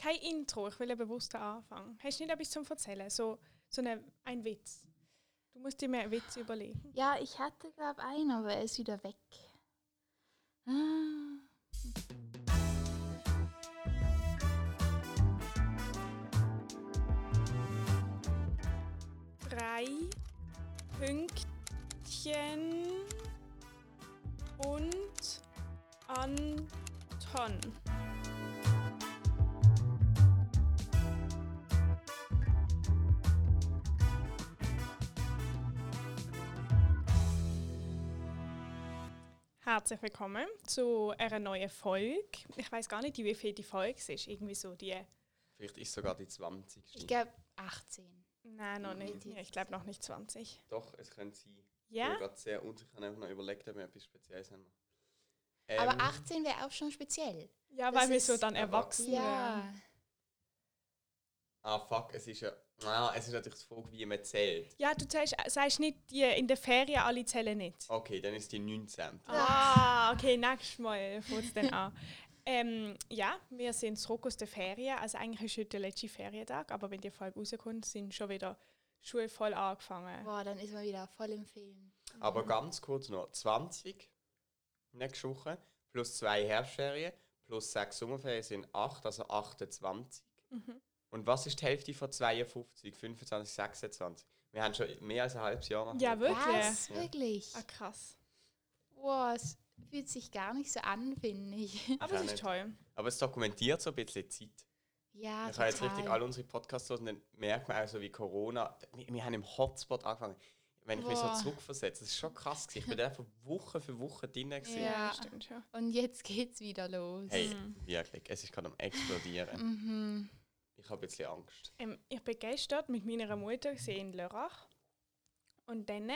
kein Intro, ich will einen bewussten Anfang. Hast du nicht etwas zum Erzählen? So, so eine, ein Witz. Du musst dir mehr einen Witz überlegen. Ja, ich hatte, glaube einen, aber er ist wieder weg. Ah. Drei Pünktchen und Anton. Herzlich willkommen zu einer neuen Folge. Ich weiß gar nicht, wie viel die Folge ist. Irgendwie so die. Vielleicht ist sogar die 20. Ich glaube 18. Nein, noch nicht. Ja, ich glaube noch nicht 20. Doch, es könnte sein. Ja? Ich bin gerade sehr unsicher. Ich habe noch überlegt, ob wir etwas Spezielles haben. Aber Ähm, 18 wäre auch schon speziell. Ja, Das weil wir so dann erwachsen werden. Ja. Ah, fuck, es ist ja. Ah, es ist natürlich die Frage, wie man zählt. Ja, du sagst, sagst nicht, die in der Ferien alle zählen nicht. Okay, dann ist die 19. Ah, okay, nächstes Mal fängt es dann an. Ähm, ja, wir sind zurück aus der Ferien. Also eigentlich ist heute der letzte Ferientag, aber wenn die Folge rauskommt, sind schon wieder Schule voll angefangen. Boah, dann ist man wieder voll im Film. Aber ganz kurz noch: 20 nächste Woche, plus zwei Herbstferien, plus sechs Sommerferien sind 8, also 28. Mhm. Und was ist die Hälfte von 52, 25, 26? Wir haben schon mehr als ein halbes Jahr noch. Ja, wirklich? Was? Ja. Wirklich? Ah, krass. Boah, es fühlt sich gar nicht so an, finde ich. Aber es ist nicht. toll. Aber es dokumentiert so ein bisschen Zeit. Ja, ich habe jetzt richtig alle unsere Podcasts hören, dann merkt man auch so wie Corona. Wir, wir haben im Hotspot angefangen. Wenn ich mich Boah. so zurückversetze, das ist schon krass. gewesen. Ich bin da einfach Woche für Woche drin. gewesen. Ja. stimmt schon. Und jetzt geht's wieder los. Hey, Mhm. wirklich, es ist gerade am explodieren. Mhm. Ich habe ein Angst. Ähm, ich bin gestern mit meiner Mutter in Lörrach. Und dann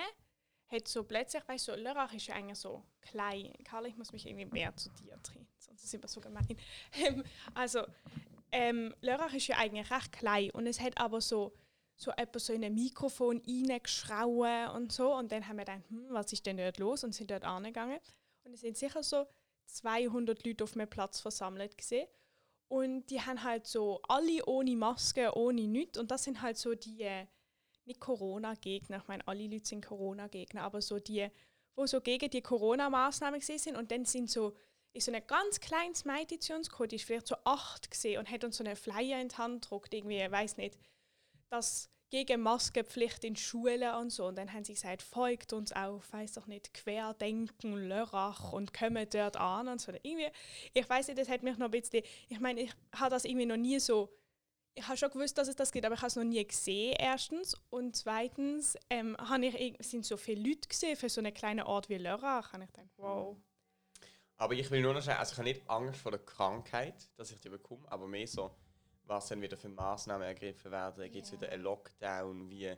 hat so plötzlich, weißt du, so, Lörrach ist ja eigentlich so klein. Karl, ich muss mich irgendwie mehr zu dir drehen, sonst sind wir so gemein. Ähm, also, ähm, Lörrach ist ja eigentlich recht klein und es hat aber so, so etwas so in ein Mikrofon reingeschrauen und so. Und dann haben wir gedacht, hm, was ist denn dort los? Und sind dort angegangen. Und es sind sicher so 200 Leute auf einem Platz versammelt gesehen. Und die haben halt so alle ohne Maske, ohne nichts. Und das sind halt so die, äh, nicht Corona-Gegner, ich meine, alle Leute sind Corona-Gegner, aber so die, wo so gegen die Corona-Maßnahmen gesehen sind. Und dann sind so, ist so ein ganz kleines Mädchen zu uns gekommen, die ist vielleicht so acht gesehen und hat uns so einen Flyer in die Hand gedruckt, irgendwie, ich weiß nicht, dass gegen Maskenpflicht in Schulen und so. Und dann haben sie gesagt, folgt uns auf, weiß doch nicht, Querdenken, Lörrach und kommen dort an und so. Irgendwie, ich weiß nicht, das hat mich noch ein bisschen, ich meine, ich habe das irgendwie noch nie so, ich habe schon gewusst, dass es das gibt, aber ich habe es noch nie gesehen, erstens. Und zweitens ähm, ich, sind so viele Leute gesehen für so einen kleinen Ort wie Lörrach. Und ich dachte, wow. Aber ich will nur noch sagen, also ich habe nicht Angst vor der Krankheit, dass ich die bekomme, aber mehr so, was dann wieder für Maßnahmen ergriffen werden. Gibt es wieder einen Lockdown? Wie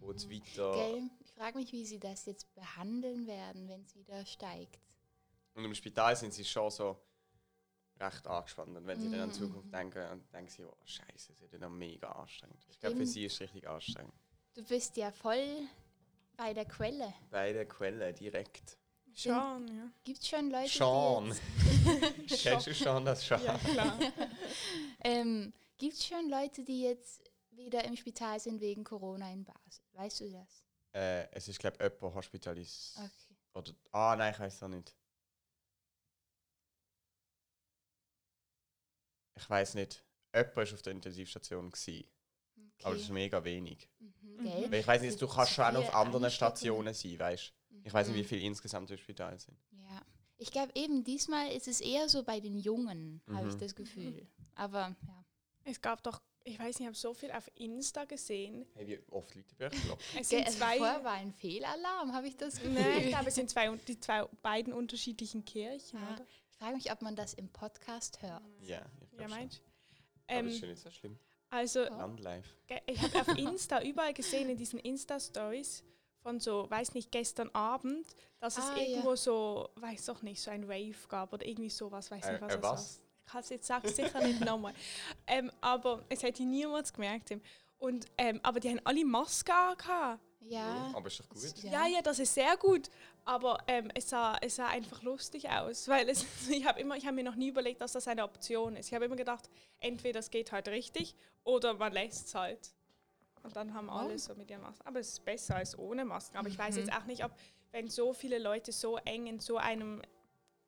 geht es weiter? Gell? Ich frage mich, wie sie das jetzt behandeln werden, wenn es wieder steigt. Und im Spital sind sie schon so recht angespannt. Und wenn sie dann an die Mhm. Zukunft denken, dann denken sie, oh Scheiße, das wird dann mega anstrengend. Ich glaube, für sie ist es richtig anstrengend. Du bist ja voll bei der Quelle. Bei der Quelle direkt. Schon, ja. Gibt es schon Leute, Sean. die Kennst du schon das Sean? Ja, klar. ähm, gibt's schon Leute, die jetzt wieder im Spital sind wegen Corona in Basel? Weißt du das? Äh, es ist, glaube ich, jemand hospitalis. Okay. Oder, ah, nein, ich weiß es auch nicht. Ich weiß nicht. Jemand war auf der Intensivstation, gewesen, aber das ist okay. mega wenig. Mhm? Weil ich weiß nicht, du Gibt kannst schon auch auf anderen. Stationen sein, weißt du? Ich weiß nicht, wie Mhm. viele insgesamt im Spital sind. Ja. Ich glaube eben, diesmal ist es eher so bei den Jungen, habe ich Mhm. das Gefühl. Aber ja. Es gab doch, ich weiß nicht, ich habe so viel auf Insta gesehen. Hey, wie oft liegt der Börsenblock? Es sind also zwei. vorher war ein Fehlalarm, habe ich das Gefühl. Nein, ich glaube, es sind zwei, die zwei beiden unterschiedlichen Kirchen, Ah, oder? Ich frage mich, ob man das im Podcast hört. Ja, ich Ja, meinst du? Aber das ist Ähm, schon nicht so schlimm. also, Landlife. ge- ich habe auf Insta überall gesehen, in diesen Insta-Stories von so, weiß nicht, gestern Abend, dass es Ah, ja. irgendwo so, weiß doch nicht, so ein Rave gab oder irgendwie sowas, weiß Äh, nicht, was äh, es was? Ich kann es jetzt sagen, sicher nicht nochmal. Ähm, aber es hätte niemand gemerkt. Und, ähm, aber die haben alle Masken angehabt. Ja. aber ist doch gut. Ja, ja, das ist sehr gut. Aber ähm, es, sah, es sah einfach lustig aus. Weil es, ich habe immer, ich habe mir noch nie überlegt, dass das eine Option ist. Ich habe immer gedacht, entweder es geht halt richtig oder man lässt es halt. Und dann haben alle so mit ihren Masken. Aber es ist besser als ohne Masken. Aber ich weiß jetzt auch nicht, ob, wenn so viele Leute so eng in so einem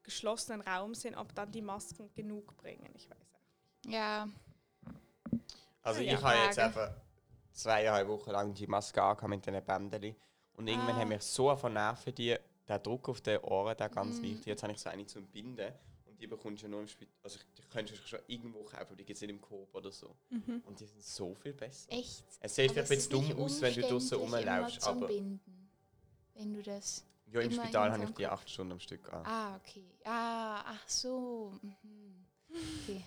geschlossenen Raum sind, ob dann die Masken genug bringen. Ich weiß auch. Ja. Also Ja, ich habe jetzt einfach zweieinhalb Wochen lang die Maske angehabt mit diesen Bändern. Und irgendwann Ah. haben mich so vernervt, die, der Druck auf den Ohren, der ganz Mm. wichtig. Jetzt habe ich so eine zum Binden. Und die bekommst du nur im Spital. Also die könntest du schon irgendwo kaufen, die gibt es nicht im Coop oder so. Und die sind so viel besser. Echt. Es sieht Aber vielleicht ein bisschen nicht dumm aus, wenn du draußen rumläufst, aber Binden, wenn du das. Ja, im Spital habe ich die acht Stunden am Stück an. Ah, okay. Ah, ach so. Mhm. Okay.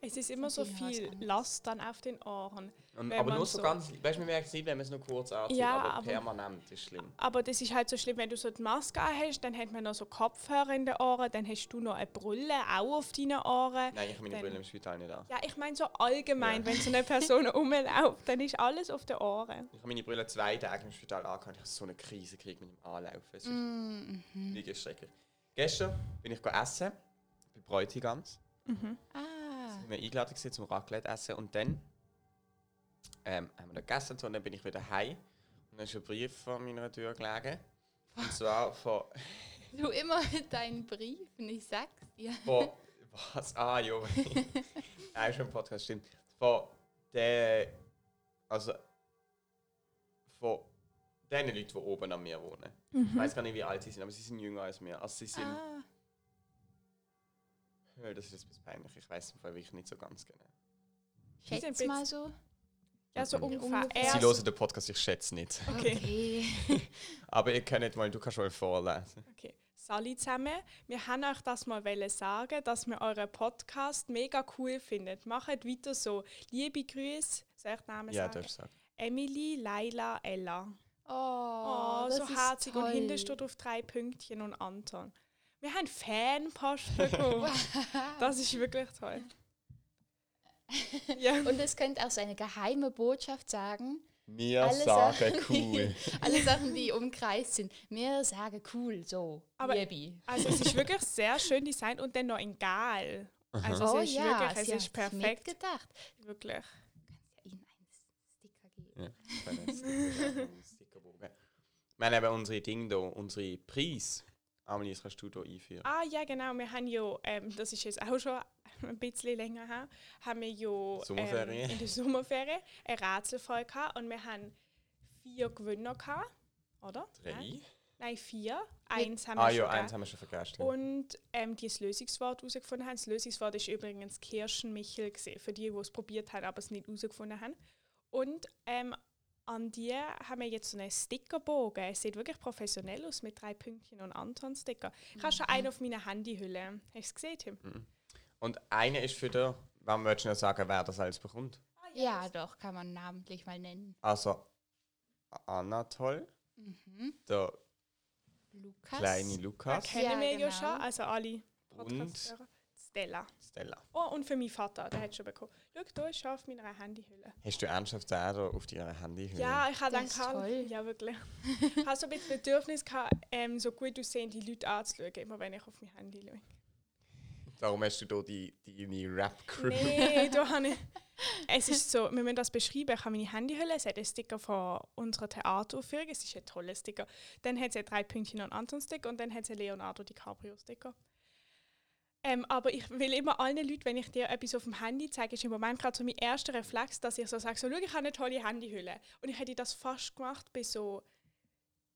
Es ist immer so viel. Last dann auf den Ohren. Und, aber man nur so so- ganz, weißt du, man merkt es nicht, wenn man es nur kurz anzieht, Ja, aber, aber- permanent ist schlimm. Aber das ist halt so schlimm, wenn du so die Maske hast, dann hat man noch so Kopfhörer in den Ohren, dann hast du noch eine Brille auch auf deinen Ohren. Nein, ich habe meine Dann- Brille im Spital nicht an. Ja, ich meine so allgemein, Ja. wenn so eine Person rumläuft, dann ist alles auf den Ohren. Ich habe meine Brille zwei Tage im Spital angehabt. Ich habe so eine Krise gekriegt mit dem Anlaufen. Es ist Mhm. wirklich schrecklich. Gestern bin ich essen bei Bräutigams. Ah. Ich bin eingeladen gewesen zum Raclette essen und dann ähm, haben wir da gegessen und dann bin ich wieder heim und dann ist ein Brief vor meiner Tür gelegen. Und zwar von, Du immer mit deinen Briefen, ich sag's dir. von was? Ah, ja. Nein, schon im Podcast, stimmt. Von der, also von den Leuten, die oben an mir wohnen. Ich weiß gar nicht, wie alt sie sind, aber sie sind jünger als mir. Also sie sind, Ah. Ja, das ist jetzt ein bisschen peinlich, ich weiß im Fall wirklich nicht so ganz genau. Schätz mal so. Ja, so ungefähr. Sie hören den Podcast, ich schätze nicht. Okay. Okay. Aber ihr könnt mal, du kannst mal vorlesen. okay. Sali zusammen, wir haben euch das mal wollen sagen, dass wir euren Podcast mega cool finden. Macht weiter so. Liebe Grüße, soll ich Namen Ja, sagen? darfst du sagen. Emily, Laila, Ella. Oh, Oh, das so ist herzig. Und hinten steht auf drei Pünktchen und Anton. Wir haben Fanpost bekommen. das ist wirklich toll. ja. Und es könnte auch so eine geheime Botschaft sagen. Wir Alle sagen Sachen- cool. Alle Sachen, die umkreist sind. Wir sagen cool, so. Aber- Liebi. Also es ist wirklich sehr schön designt und dann noch in Gal. Also Oh es ist ja, wirklich, es ist perfekt. mitgedacht. Wirklich. Ja, ihnen einen Sticker geben. Ja, Stickerbogen. Wir haben eben unsere Dinge hier, unsere Preis. Amelie, das kannst du hier einführen. Ah ja, genau. Wir haben ja, ähm, das ist jetzt auch schon ein bisschen länger her, haben wir ja Sommerferien. Ähm, in der Sommerferien ein Rätselfall gehabt und wir haben vier Gewinner gehabt, oder? Drei. Nein, Nein vier. Eins haben wir Ah schon ja, eins haben wir schon vergessen. Und ähm, die das Lösungswort herausgefunden haben. Das Lösungswort ist übrigens Kirschenmichel gewesen, für die, die es probiert haben, aber es nicht herausgefunden haben. Und ähm, an die haben wir jetzt so einen Stickerbogen. Es sieht wirklich professionell aus mit drei Pünktchen und Anton-Sticker. Ich habe schon einen auf meiner Handyhülle. Hast du es gesehen, Tim? Und eine ist für den, wann würdest du noch sagen, wer das alles bekommt? Ja, doch, kann man namentlich mal nennen. Also Anatol, Mhm. der Lukas. kleine Lukas kennen Ja, wir ja genau. schon, also alle und Podcast-Hörer. Stella. Stella. Oh, und für meinen Vater, der hat schon bekommen. Schau, da ist schon auf meiner Handyhülle. Hast du ernsthaft da auf deiner Handyhülle? Ja, ich habe dann toll. Ja, wirklich. Ich habe so ein bisschen Bedürfnis gehabt, ähm, so gut aussehende Leute anzuschauen, immer wenn ich auf mein Handy schaue. Darum hast du hier die, deine Rap-Crew. Nee, da habe ich. Es ist so, wir müssen das beschreiben. Ich habe meine Handyhülle, es hat einen Sticker von unserer Theateraufführung, es ist ein toller Sticker. Dann hat es drei Pünktchen und Anton-Sticker und dann hat es einen Leonardo DiCaprio-Sticker. Ähm, aber ich will immer allen Leuten, wenn ich dir etwas auf dem Handy zeige, ist im Moment gerade so mein erster Reflex, dass ich so sage, so, schau, ich habe eine tolle Handyhülle. Und ich hätte das fast gemacht bei so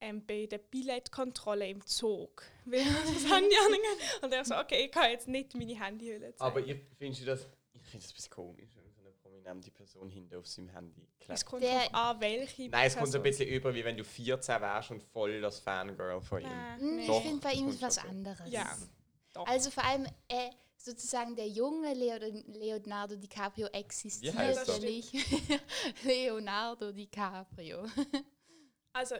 ähm, bei der Billetkontrolle im Zug. Weil ich das Handy angehe und ich so, okay, ich kann jetzt nicht meine Handyhülle zeigen. Aber ich findest du das. Ich finde das ein bisschen komisch, wenn so eine prominente Person hinten auf seinem Handy es klebt. kommt Der- an, welche Nein, es kommt so ein bisschen über, wie wenn du 14 wärst und voll das Fangirl von ihm. Nein, Hm, nee. Doch, ich finde bei ihm kommt ist was schon vor. anderes. Ja, doch. Also vor allem äh, sozusagen der junge Leo Leonardo DiCaprio existiert ja nicht. Leonardo DiCaprio. Also,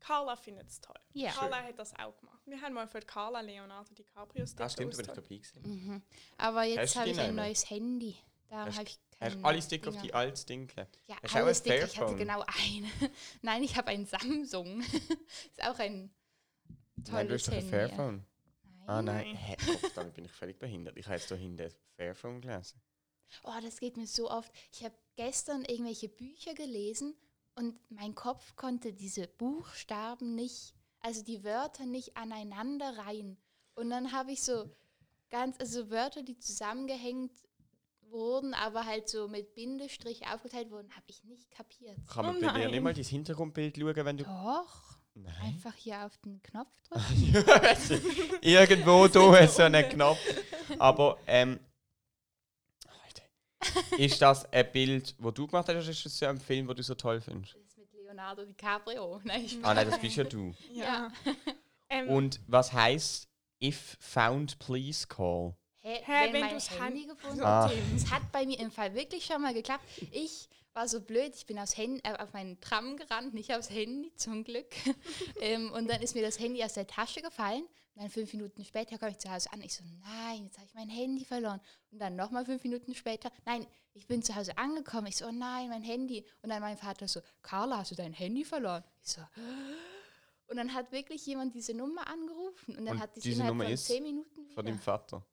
Carla findet es toll. Ja. Carla hat das auch gemacht. Wir haben mal für Carla Leonardo DiCaprio Sticker Ah, stimmt, da bin ich dabei gewesen. Mhm. Aber jetzt habe ich ein neues Handy. Hast- habe ich Hast du alle Sticker auf die altes Ding geklebt? Ja, alle Sticker. Ich hatte genau einen. Nein, ich habe einen Samsung. ist auch ein Nein, du hast doch ein Handy. Fairphone. Ah nein, Nein. Hä, Kopf, damit bin ich völlig behindert. Ich habe jetzt da hinten Fairphone gelesen. Oh, das geht mir so oft. Ich habe gestern irgendwelche Bücher gelesen und mein Kopf konnte diese Buchstaben nicht, also die Wörter nicht aneinander reihen. Und dann habe ich so ganz, also Wörter, die zusammengehängt wurden, aber halt so mit Bindestrich aufgeteilt wurden, habe ich nicht kapiert. Kann man Oh bei dir nein. nicht mal dein Hintergrundbild schauen, wenn du... Doch, Nein. einfach hier auf den Knopf drücken. Irgendwo da ist so unten. ein Knopf. Aber, ähm... Ist das ein Bild, das du gemacht hast, oder ist das ja ein Film, den du so toll findest? Das ist mit Leonardo DiCaprio. Nein, ich Ah nein, das bist ja du. Ja. Ähm, Und was heißt If found, please call? Hä, Hä, wenn, wenn mein du's Handy Han- gefunden Ah. Tim, Es hat bei mir im Fall wirklich schon mal geklappt. Ich war so blöd, ich bin aufs Handy, äh, auf meinen Tram gerannt, nicht aufs Handy, zum Glück. ähm, und dann ist mir das Handy aus der Tasche gefallen. Und dann fünf Minuten später komme ich zu Hause an. Ich so, nein, jetzt habe ich mein Handy verloren. Und dann nochmal fünf Minuten später, nein, ich bin zu Hause angekommen. Ich so, oh nein, mein Handy. Und dann mein Vater so, Carla, hast du dein Handy verloren? Ich so, und dann hat wirklich jemand diese Nummer angerufen. Und dann Und hat die diese Nummer von ist zehn Minuten wieder. Von deinem Vater.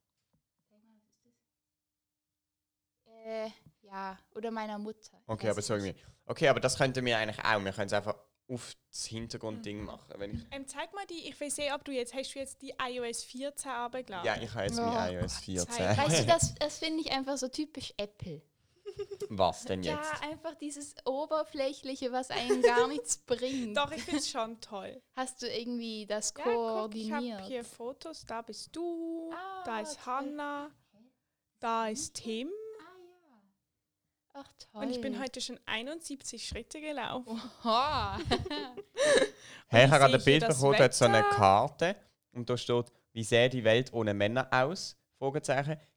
Äh, ja, oder meiner Mutter. Okay, aber es so nicht. irgendwie. Okay, aber das könnten wir eigentlich auch. Wir können es einfach auf das Hintergrundding Mhm. machen. Wenn ich, ähm, zeig mal die, ich will sehen, ob du jetzt, hast du jetzt die iOS 14 runtergeladen? ja, ich habe jetzt Oh mein iOS Gott, 14. zeig. Weißt du, das, das finde ich einfach so typisch Apple. Was denn Ja, jetzt? einfach dieses Oberflächliche, was einen gar nichts bringt. Doch, ich finde es schon toll. Hast du irgendwie das Ja, guck, ich koordiniert? habe hier Fotos. Da bist du, Ah, da ist toll. Hanna, da ist Tim. Ach toll. Und ich bin heute schon 71 Schritte gelaufen. Oha. Hey, ich habe gerade ein Bild bekommen, da hat so eine. Karte und da steht, wie sähe die Welt ohne Männer aus?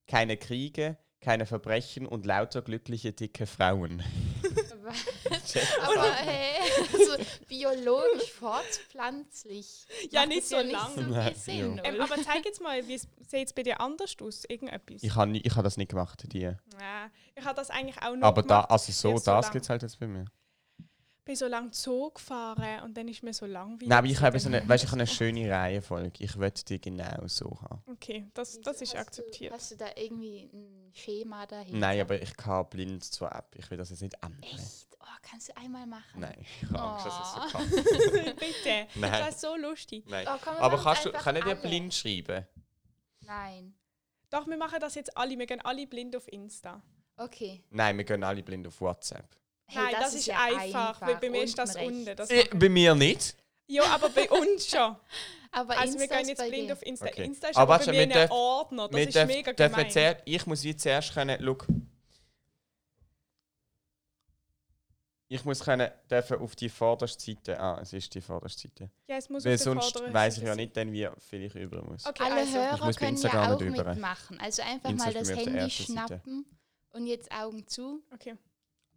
Keine Kriege, keine Verbrechen und lauter glückliche, dicke Frauen. Aber hey, also biologisch fortpflanzlich. Ja, macht nicht so lang. So Nein, viel Sinn, ja. Ähm, aber zeig jetzt mal, wie sieht es bei dir anders aus? Irgendetwas? Ich habe ich hab das nicht gemacht, die. ja, ich habe das eigentlich auch nur Aber da, gemacht. also so, Ja, so das gibt es halt jetzt bei mir. Ich bin so lange Zug gefahren und dann ist mir so langweilig. Nein, aber ich habe so eine, weißt, ich habe eine schöne Reihenfolge. Ich möchte die genau so haben. Okay, das, das ist Hast akzeptiert. Du, hast du da irgendwie ein Schema dahinter? Nein, aber ich kann blind zur App. Ich will das jetzt nicht ändern. Echt? Oh, kannst du einmal machen? Nein, ich habe Angst, dass ich Oh. so kann. Bitte. Nein. Das ist so lustig. Nein. Oh, komm, aber kannst du, kann ich dir blind schreiben? Nein. Doch, wir machen das jetzt alle. Wir gehen alle blind auf Insta. Okay. Nein, wir gehen alle blind auf WhatsApp. Hey, Nein, das, ist ja einfach, weil bei mir ist das Unten. Das Äh, bei mir nicht. ja, aber bei uns schon. Aber Also wir Insta gehen ist jetzt blind dir. auf Insta. Okay. Insta ist Aber aber, warte, bei mir wir ein Ordner. Das Wir ist dürfen- mega dürfen gemein. zuerst- ich muss wie zuerst können, look. Ich muss können, dürfen auf die vorderste Seite. Ah, es ist die vorderste Seite. Ja, es muss Weil auf sonst weiß ich ja nicht, dann wie viel ich über muss. Okay, Alle also. Ich Hörer muss bei können ja auch mitmachen. Also einfach Insta mal das Handy ersten Seite. schnappen und jetzt Augen zu. Okay.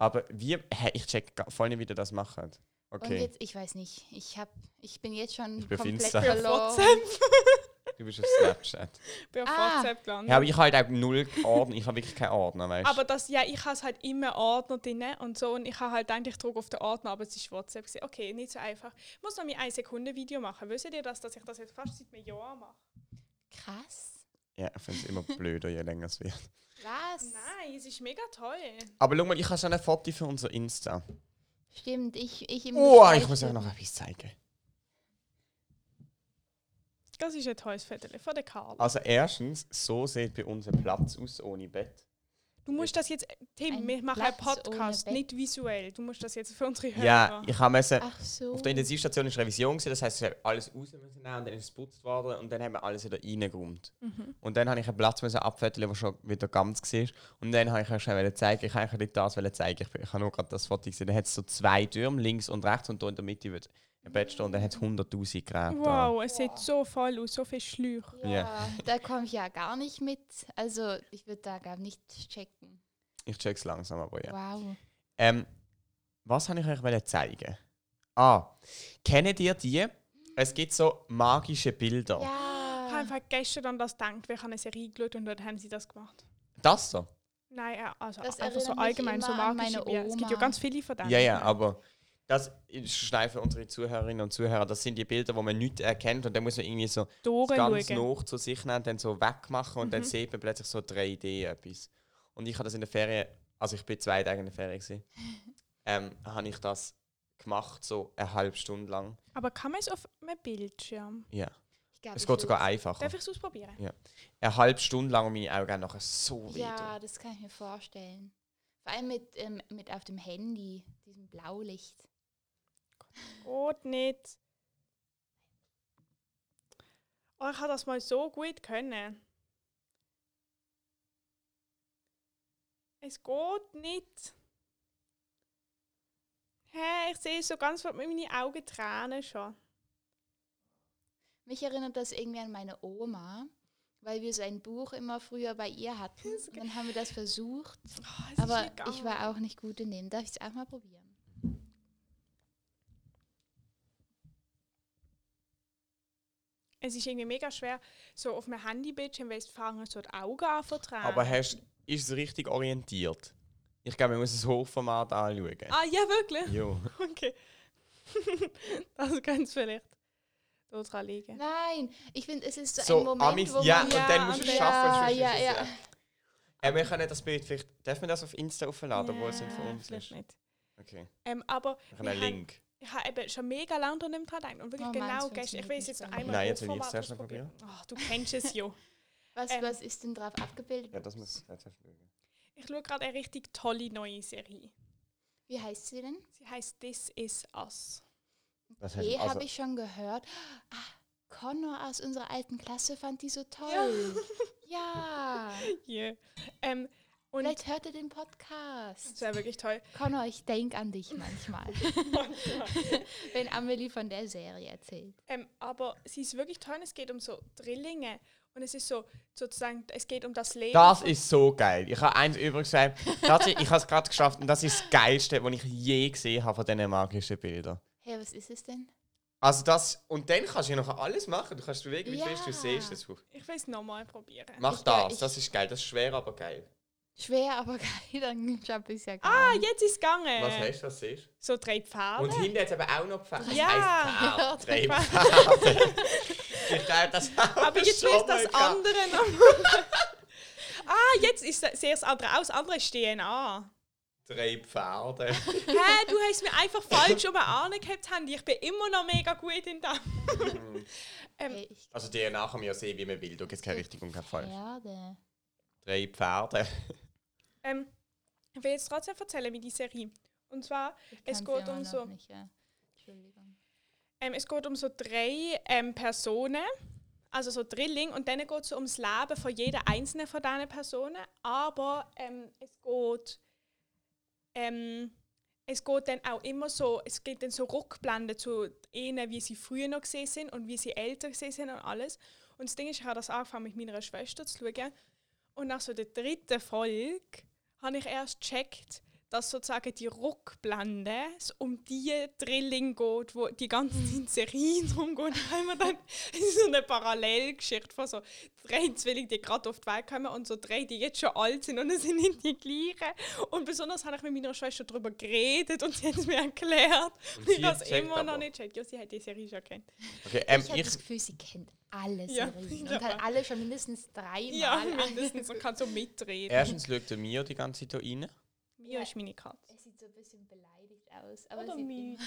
Aber wie. Hä, ich check ga- voll nicht, wie ihr das macht. Und Okay. jetzt, ich weiß nicht, ich hab, ich bin jetzt schon Ich bin auf komplett Insta. Bei verloren. WhatsApp. Du bist auf Snapchat. Bei Ah. WhatsApp gelandet. Ja, aber ich habe halt auch null Ordner. Ich habe wirklich keinen Ordner, weißt Aber das, ja, ich habe halt immer Ordner drin und so und ich habe halt eigentlich Druck auf den Ordner, aber es ist WhatsApp. gewesen. Okay, nicht so einfach. Ich muss noch mein 1 Sekunde Video machen. Wisst ihr das, dass ich das jetzt fast seit einem Jahr mache? Krass. Ja, ich finde es immer blöder, je länger es wird. Was? Nein, es ist mega toll. Aber schau mal, ich habe so ein Foto für unser Insta. Stimmt, ich, ich im Oh, ich muss euch noch etwas zeigen. Das ist ein tolles Viertel von der Karl. Also erstens, so sieht bei uns ein Platz aus ohne Bett. Du musst das jetzt, Tim, Ein wir machen einen Podcast, nicht visuell. Du musst das jetzt für unsere Hörer. Ja, ich habe müssen, so. auf der Intensivstation ist Revision gewesen, das heißt, ich habe alles raus müssen nehmen und dann ist es geputzt worden und dann haben wir alles wieder reingeräumt. Mhm. Und dann habe ich einen Platz müssen abfetteln, der schon wieder ganz war. Und dann habe ich euch schon zeigen, ich wollte nicht das zeigen. Ich, bin- ich habe nur gerade das Foto gesehen. Da hat es so zwei Türme, links und rechts und da in der Mitte wird ein Bett stehen und dann hat es 100'000 Grad. dran. Wow, es sieht so voll aus, so viel Schläuche. ja, Ja. da komme ich ja gar nicht mit. Also ich würde da gar nicht checken. Ich check's langsam, aber ja. Wow. Ähm, was habe ich euch wollen zeigen? Ah, kennt ihr die? Es gibt so magische Bilder. Ich habe Ja. einfach gestern an das gedacht, wir haben eine Serie geschaut und dort haben sie das gemacht. Das so? Nein, ja, also Das einfach so allgemein so an magische Bier. Es gibt ja ganz viele von denen. Ja, ja, aber das ist schnell für unsere Zuhörerinnen und Zuhörer. Das sind die Bilder, wo man nicht erkennt und dann muss man irgendwie so ganz schauen. nah zu sich nehmen, dann so wegmachen und dann Mhm. sieht man plötzlich so 3D etwas. Und ich habe das in der Ferien, also ich bin zwei Tage in der Ferien gewesen, ähm, habe ich das gemacht, so eine halbe Stunde lang. Aber kann man es auf einem Bildschirm? Ja, Ich glaub, es geht sogar einfacher. Darf ich es ausprobieren? Eine halbe Stunde lang und meine Augen nachher so weh. Ja, das kann ich mir vorstellen. Vor allem mit, ähm, mit auf dem Handy, diesem Blaulicht. Geht nicht. Oh, ich habe das mal so gut können. Es geht nicht. Hä, ich sehe so ganz mit meinen Augen Tränen schon. Mich erinnert das irgendwie an meine Oma, weil wir so ein Buch immer früher bei ihr hatten. Und dann haben wir das versucht, Oh, aber ich war auch nicht gut in dem. Darf ich es auch mal probieren? Es ist irgendwie mega schwer, so auf einem Handybildschirm, weil es fangen so die Augen an. Aber hast, ist es richtig orientiert? Ich glaube, man muss das Hochformat anschauen. Ah, ja, wirklich? Jo. Okay. das könnte es vielleicht daran liegen. Nein, ich finde, es ist so, So, ein Moment, Amis, wo ja, man... und Ja, dann musst du es und- schaffen. ja, ja, es ja. Äh, wir können das Bild vielleicht, dürfen wir das auf Insta aufladen, obwohl es nicht von Ja, uns ist? nicht. Okay, Ähm, aber wir haben einen Link. Ich habe eben schon mega lange dran nicht dran gedacht. Und wirklich Oh, genau gestern. Ich will es jetzt so. noch einmal Nein, jetzt will ich es zuerst noch ausprobieren. Ach, du kennst es ja. Was, Ähm, was ist denn drauf abgebildet? Ja, das muss erst schauen. Ich schaue gerade eine richtig tolle neue Serie. Wie heißt sie denn? Sie heißt This Is Us. Das Okay, also, habe ich schon gehört. Ah, Connor aus unserer alten Klasse fand die so toll. Ja. Yeah. Ähm, und Vielleicht hört er den Podcast. das wäre wirklich toll. Connor, ich denke an dich manchmal, wenn Amelie von der Serie erzählt. ähm, aber sie ist wirklich toll. Es geht um so Drillinge. Und es ist so, sozusagen, es geht um das Leben. Das ist so geil. Ich habe eins übrigens gesagt. Ich habe es gerade geschafft und das ist das Geilste, was ich je gesehen habe von diesen magischen Bildern. Hey, was ist es denn? Also das, und dann kannst du ja noch alles machen. Du kannst bewegen, wie Ja. fest du siehst. Das. Ich will es nochmal probieren. Mach Ich das, ich- das ist geil. Das ist schwer, aber geil. Schwer, aber geil, dann schaffe ich es ja gar Ah, nicht. jetzt ist es gegangen. Was hast du, was siehst So drei Pfade. Und hinten hat es eben auch noch. Das Ja. heisst Pferd. Ja, Drei Pferde. ich glaube, das Aber jetzt ist das gehabt. andere noch. ah, jetzt ist sehr das andere aus. Das andere ist DNA. Drei Pferde. Hä, du hast mir einfach falsch um angehabt, Handy. Ich bin immer noch mega gut in dem. ähm, Hey, ich Also DNA kann man ja sehen, wie man will. Da gibt es keine richtig und kein falsch. Pferde. Drei Pferde. ähm, ich will jetzt trotzdem erzählen, wie die Serie. Und zwar, Es geht um so- Nicht, ja. Ähm, es geht um so drei ähm, Personen. Also so Drilling. Und dann geht es so ums Leben von jeder einzelnen von diesen Personen. Aber ähm, es geht... Ähm, es geht dann auch immer so, es geht dann so Rückblenden zu ihnen, wie sie früher noch gesehen sind und wie sie älter gesehen sind und alles. Und das Ding ist, ich habe das angefangen mit meiner Schwester zu schauen. Und nach so der dritten Folge habe ich erst gecheckt, dass sozusagen die Rückblende es um die Drilling geht, wo die ganzen Serien drum gehen. Da haben wir dann so eine Parallelgeschichte von so drei Zwillingen, die gerade auf die Welt kommen und so drei, die jetzt schon alt sind und es sind nicht die gleichen. Und besonders habe ich mit meiner Schwester darüber geredet und sie hat es mir erklärt. Und ich sie habe es immer noch nicht gecheckt. Ja, sie hat die Serie schon kennt. Okay, ähm, ich habe das Gefühl, sie kennt alle Ja, Serien ich und hat alle schon mindestens dreimal. Ja, mindestens. Und kann so mitreden. erstens schaut der Mio die ganze Zeit hier rein. Mia ist meine Katze. Es sieht so ein bisschen beleidigt aus. Aber Oder müde.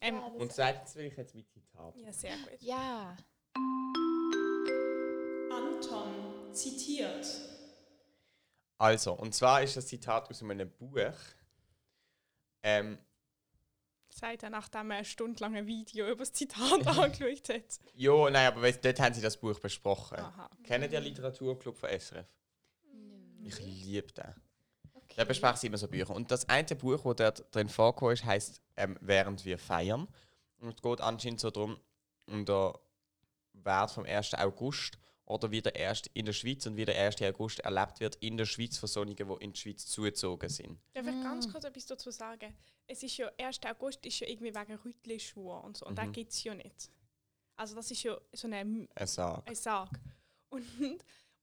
Ähm, Ja, Und zweitens will ich jetzt mit Zitat. ja, sehr gut. ja. Anton zitiert. Also, und zwar ist das Zitat aus einem Buch. Ähm, Sagt er, nachdem er ein stundenlanges Video über das Zitat angeschaut hat. ja, nein, aber weißt, dort haben sie das Buch besprochen. Aha. Kennen die Literaturclub von SRF? Nö. Ich liebe den. Da besprechen sie immer so Bücher. Und das eine Buch, das dort drin vorkommt, ist, heisst ähm, «Während wir feiern». Und es geht anscheinend so darum, um den Wert vom 1. August oder wie der 1. in der Schweiz und wie der 1. August erlebt wird in der Schweiz von solchen, die in die Schweiz zugezogen sind. Darf ich Mm. ganz kurz etwas dazu sagen? Es ist ja, 1. August ist ja irgendwie wegen Rütli-Schwur und so. Und das Mhm. gibt es ja nicht. Also das ist ja so eine, eine Sage. Und,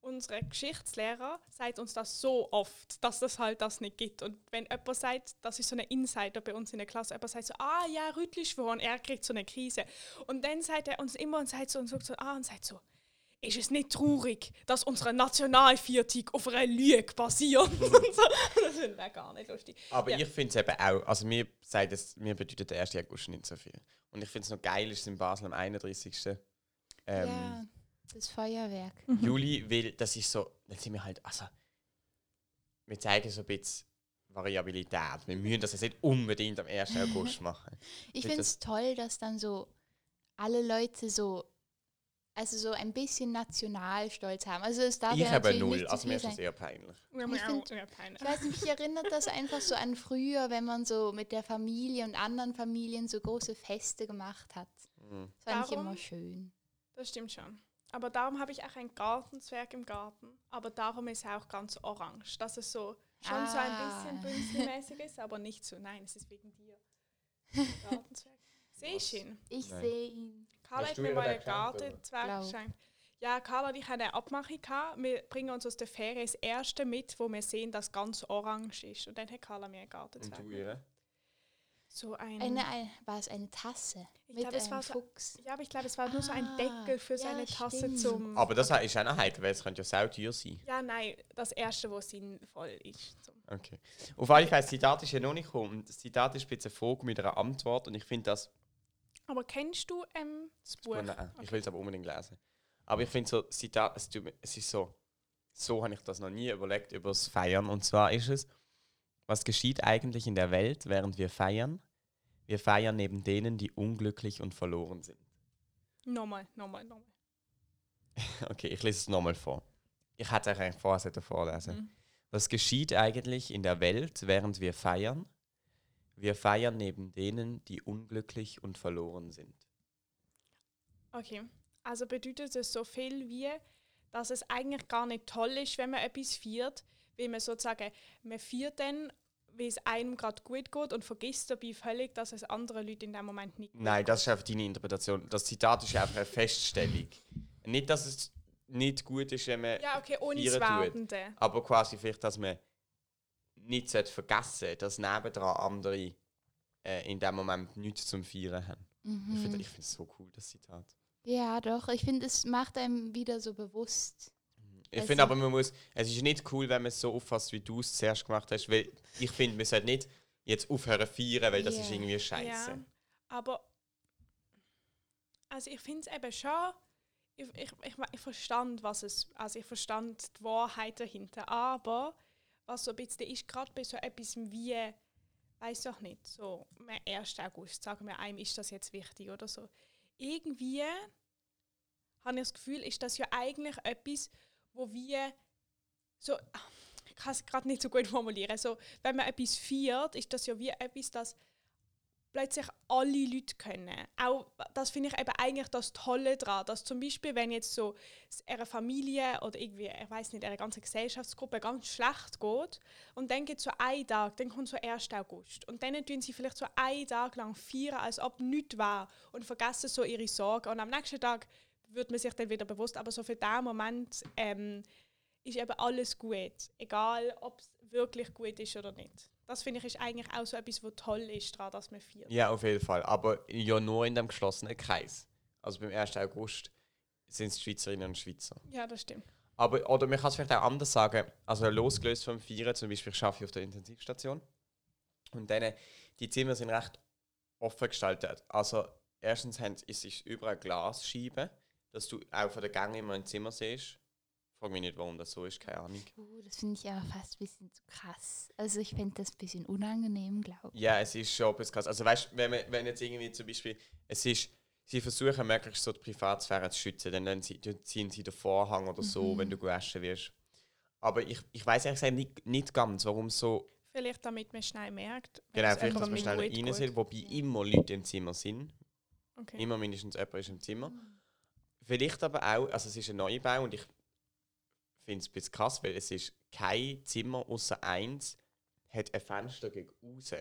unser Geschichtslehrer sagt uns das so oft, dass das halt das nicht gibt. Und wenn jemand sagt, das ist so ein Insider bei uns in der Klasse, jemand sagt so, ah ja, Rütlischwohn, er kriegt so eine Krise. Und dann sagt er uns immer und sagt so und sagt so, ah und sagt so, ist es nicht traurig, dass unsere Nationalviertig auf einer Lüge basiert? das finde ich gar nicht lustig. Aber Ja. ich finde es eben auch, also mir sagt es, mir bedeutet der 1. August nicht so viel. Und ich finde es noch geil, ist es in Basel am 31. Ähm, ja, das Feuerwerk. Juli, weil das ist so, dann sind wir halt, also, wir zeigen so ein bisschen Variabilität. Wir müssen das jetzt nicht unbedingt am 1. August machen. Ich finde es toll, dass dann so alle Leute so, also so ein bisschen Nationalstolz haben. Also es darf ich ja habe null, nicht zu also mir ist das eher peinlich. Ja, Ich find- peinlich. Ich weiß nicht, mich erinnert das einfach so an früher, wenn man so mit der Familie und anderen Familien so große Feste gemacht hat. Mhm. Das fand ich Darum- immer schön. Das stimmt schon. Aber darum habe ich auch ein Gartenzwerg im Garten. Aber darum ist er auch ganz orange. Dass es so schon so ein Ah. bisschen bünzelmäßig ist, aber nicht so. Nein, es ist wegen dir. Gartenzwerg. Siehst du ihn? Ich sehe ihn. Carla hat mir mal einen? Gartenzwerg geschenkt. Ja, Carla und ich haben eine Abmachung gehabt. Wir bringen uns aus der Ferien das erste mit, wo wir sehen, dass ganz orange ist. Und dann hat Carla mir einen Und Gartenzwerg. du ihre? So ein. Eine, ein, war es eine Tasse Ich mit glaub, es einem war so- Fuchs? ja, aber ich glaube, es war nur so ein Ah, Deckel für ja, eine Tasse stimmt. zum. Aber das ist auch noch heikel, weil es könnte ja sau teuer sein. Ja, nein, das erste, was sinnvoll ist. Zum Okay. Auf alle Fälle, das Zitat ist ja noch nicht gekommen. Und Das Zitat ist ein bisschen eine Frage mit einer Antwort und ich finde das Aber kennst du ähm, das Buch? Nein, ich will es aber unbedingt lesen. Aber ich finde so, Zitat, es, es ist so, so habe ich das noch nie überlegt über das Feiern. Und zwar ist es, was geschieht eigentlich in der Welt, während wir feiern? Wir feiern neben denen, die unglücklich und verloren sind. Nochmal, nochmal, nochmal. Okay, ich lese es nochmal vor. Ich hatte eigentlich vorher sollen vorlesen. Mhm. Was geschieht eigentlich in der Welt, während wir feiern? Wir feiern neben denen, die unglücklich und verloren sind. Okay, also bedeutet es so viel wie, dass es eigentlich gar nicht toll ist, wenn man etwas feiert, weil man sozusagen, man feiert dann, wie es einem gerade gut geht und vergisst dabei völlig, dass es anderen Leuten in dem Moment nicht Nein, das ist einfach deine Interpretation. Das Zitat ist einfach eine Feststellung. Nicht, dass es nicht gut ist, wenn man. Ja, okay, ohne tut. Aber quasi vielleicht, dass man nicht vergessen sollte, dass nebendran andere äh, in dem Moment nichts zum Feiern haben. Ich Mhm. finde ich es so cool, das Zitat. Ja, doch. Ich finde, es macht einem wieder so bewusst. Ich Also- finde aber, man muss. Es ist nicht cool, wenn man es so auffasst, wie du es zuerst gemacht hast, weil ich finde, man sollte nicht jetzt aufhören zu feiern, weil das Ja. ist irgendwie scheiße. Ja, aber also ich finde es eben schon, ich, ich, ich, ich verstand, was es, also ich verstand die Wahrheit dahinter, aber was so ein bisschen ist, gerade bei so etwas wie, weiß doch nicht, so am 1. August, sagen wir einem, ist das jetzt wichtig oder so. Irgendwie habe ich das Gefühl, ist das ja eigentlich etwas, wo wir so, ich kann es gerade nicht so gut formulieren, so, wenn man etwas feiert, ist das ja wie etwas, das plötzlich alle Leute können. Auch das finde ich eben eigentlich das Tolle daran, dass zum Beispiel, wenn jetzt so einer Familie oder irgendwie, ich weiß nicht, einer ganzen Gesellschaftsgruppe ganz schlecht geht und dann geht so ein Tag, dann kommt so 1. August und dann tun sie vielleicht so einen Tag lang feiern, als ob nichts war und vergessen so ihre Sorgen und am nächsten Tag wird man sich dann wieder bewusst, aber so für den Moment ähm, ist eben alles gut, egal ob es wirklich gut ist oder nicht. Das finde ich ist eigentlich auch so etwas, was toll ist daran, dass man feiert. Ja, auf jeden Fall. Aber ja nur in dem geschlossenen Kreis. Also beim 1. August sind es Schweizerinnen und Schweizer. Ja, das stimmt. Aber, oder man kann es vielleicht auch anders sagen. Also losgelöst vom Feiern, zum Beispiel ich arbeite auf der Intensivstation. Und dann, die Zimmer sind recht offen gestaltet. Also erstens haben, es ist überall Glasscheiben, dass du auch von der Gang immer ein Zimmer siehst. Frag mich nicht, warum das so ist, keine Ahnung. Uh, das finde ich aber fast ein bisschen zu krass. Also ich fände das ein bisschen unangenehm, glaube ich. Ja, es ist schon etwas krass. Also weißt du, wenn, man- wenn jetzt irgendwie zum Beispiel, es ist, sie versuchen möglichst so die Privatsphäre zu schützen, dann, dann ziehen sie den Vorhang oder so, Mhm. wenn du gewaschen wirst. Aber ich, ich weiß ehrlich gesagt nicht, nicht ganz, warum so Vielleicht damit man schnell merkt. Genau, vielleicht, dass man schnell rein sind, wobei immer Leute im Zimmer sind. Okay. Immer mindestens jemand ist im Zimmer. Vielleicht aber auch, also es ist ein Neubau und ich finde es ein bisschen krass, weil es ist kein Zimmer außer eins hat ein Fenster gegen raus.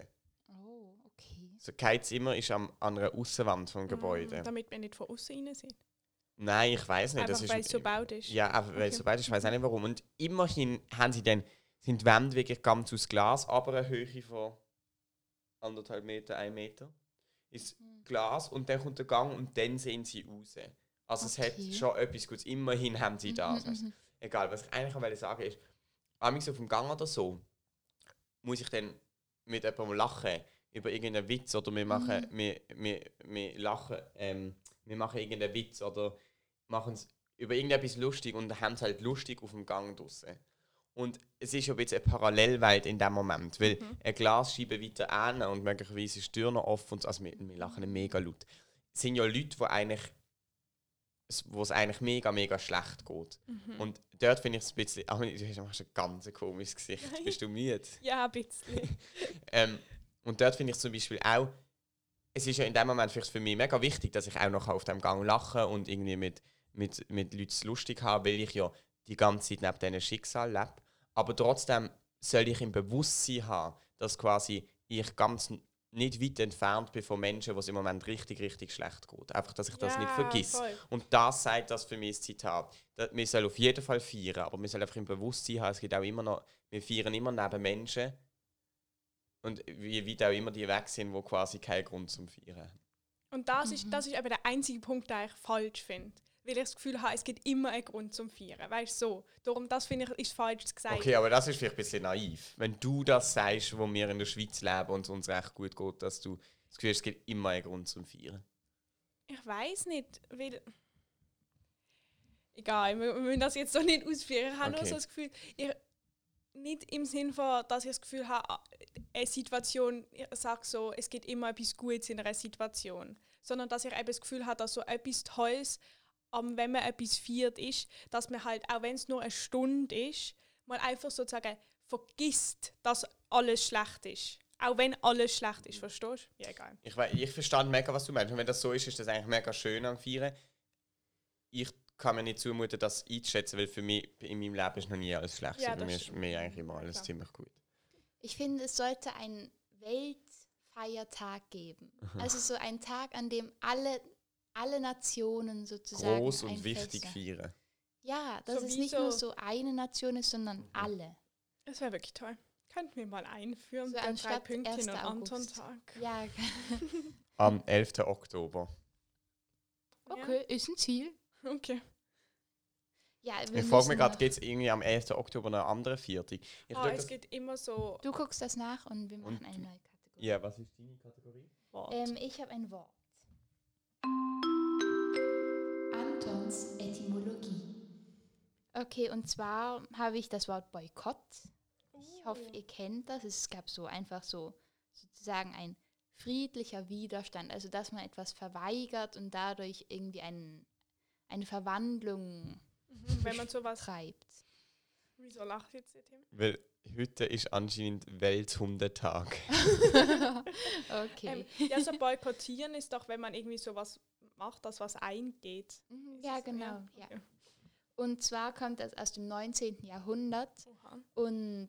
Oh, okay. Also kein Zimmer ist am, an einer Außenwand vom Gebäude. Mm, damit wir nicht von außen rein sind. Nein, ich weiß nicht. Einfach weil es so baut ist. Ja, aber weil es Okay. so weit ist, ich weiß auch nicht warum. Und immerhin haben sie dann, sind die Wände wirklich ganz aus Glas, aber eine Höhe von anderthalb Meter, ein Meter. Ist Hm. Glas und dann kommt der Gang und dann sehen sie raus. Also es Okay. hat schon etwas Gutes. Immerhin haben sie das. Also, mhm. egal, was ich eigentlich wollte sagen ist, amigs auf dem Gang oder so, muss ich dann mit jemandem lachen über irgendeinen Witz oder wir machen, Mhm. wir, wir, wir lachen, ähm, wir machen irgendeinen Witz oder machen es über irgendetwas lustig und haben es halt lustig auf dem Gang draussen. Und es ist ja ein bisschen eine Parallelwelt in dem Moment, weil Mhm. eine Glasscheibe weiter an und möglicherweise ist die Tür noch offen und so, also wir, wir lachen mega laut. Es sind ja Leute, die eigentlich es- wo es eigentlich mega, mega schlecht geht. Mhm. Und dort finde ich es ein bisschen. Ach, du hast ein ganz komisches Gesicht. Bist du müde? Ja, ein bisschen. Ähm, und dort finde ich zum Beispiel auch, es ist ja in dem Moment vielleicht für mich mega wichtig, dass ich auch noch auf dem Gang lache und irgendwie mit, mit, mit Leuten lustig habe, weil ich ja die ganze Zeit neben diesen Schicksal lebe. Aber trotzdem soll ich im Bewusstsein haben, dass quasi ich ganz nicht weit entfernt bin von Menschen, wo es im Moment richtig, richtig schlecht geht. Einfach, dass ich das nicht Ja, vergiss. voll. Und das sagt das für mich das Zitat. Wir sollen auf jeden Fall feiern, aber wir sollen einfach im Bewusstsein haben, es gibt auch immer noch, wir feiern immer neben Menschen und wie weit auch immer die weg sind, wo quasi keinen Grund zum Feiern haben. Und das, ist, Mhm. das ist eben der einzige Punkt, den ich falsch finde. Weil ich das Gefühl habe, es gibt immer einen Grund zum Feiern. Weißt du, so. Darum, das finde ich, ist falsch zu sagen. Okay, aber das ist vielleicht ein bisschen naiv. Wenn du das sagst, wo wir in der Schweiz leben und es uns recht gut geht, dass du das Gefühl hast, es gibt immer einen Grund zum Feiern. Ich weiß nicht, weil. Egal, wir, wir müssen das jetzt so nicht ausführen. Ich habe nur Okay. so das Gefühl, ich, nicht im Sinn von, dass ich das Gefühl habe, eine Situation, ich sage so, es gibt immer etwas Gutes in einer Situation. Sondern dass ich eben das Gefühl habe, dass so etwas Tolles, ähm, wenn man etwas feiert, ist, dass man halt, auch wenn es nur eine Stunde ist, mal einfach sozusagen vergisst, dass alles schlecht ist. Auch wenn alles schlecht ist, verstehst du? Ja, egal. Ich, ich verstehe mega, was du meinst. Und wenn das so ist, ist das eigentlich mega schön am Feiern. Ich kann mir nicht zumuten, das einzuschätzen, weil für mich in meinem Leben ist noch nie alles schlecht. Ja, Ja, Bei das mir ist stimmt. mir eigentlich immer alles Klar. ziemlich gut. Ich finde, es sollte einen Weltfeiertag geben. Also so ein Tag, an dem alle, alle Nationen sozusagen. Groß ein und wichtig feiern. Ja, dass So es nicht so- nur so eine Nation ist, sondern alle. Das wäre wirklich toll. Könnten wir mal einführen, So der drei Pünktchen 1. und August. Anton-Tag. Ja, Am 11. Oktober. okay, ist ein Ziel. Okay. Ja, wir Ich frage mich gerade, gibt es irgendwie am 11. Oktober eine andere Viertel? Ich Ah, es das- geht immer so Du guckst das nach und wir machen Und- eine neue Kategorie. ja, was ist deine Kategorie? Wort. Ähm, ich habe ein Wort. Antons Etymologie. Okay, und zwar habe ich das Wort Boykott. Ich hoffe, ihr kennt das. Es gab so einfach so sozusagen ein friedlicher Widerstand, also dass man etwas verweigert und dadurch irgendwie einen, eine Verwandlung Mhm, Wenn man sowas. treibt. Wieso lacht jetzt der Tim? Weil heute ist anscheinend Welthundetag. Okay. Ähm, ja, so boykottieren ist doch, wenn man irgendwie sowas macht, das was eingeht. Mhm, ja, genau. Ja. okay. Und zwar kommt das aus dem 19. Jahrhundert Oha. und